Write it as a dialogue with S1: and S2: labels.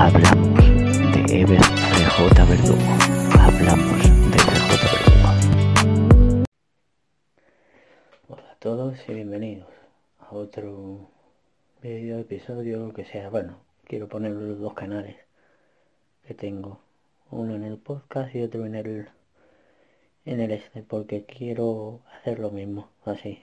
S1: hablamos de Ever CJ Verdugo. Hablamos de CJ Verdugo. Hola a todos y bienvenidos a otro vídeo, episodio, que sea. Bueno, quiero poner los dos canales que tengo. Uno en el podcast y otro en el en el este porque quiero hacer lo mismo así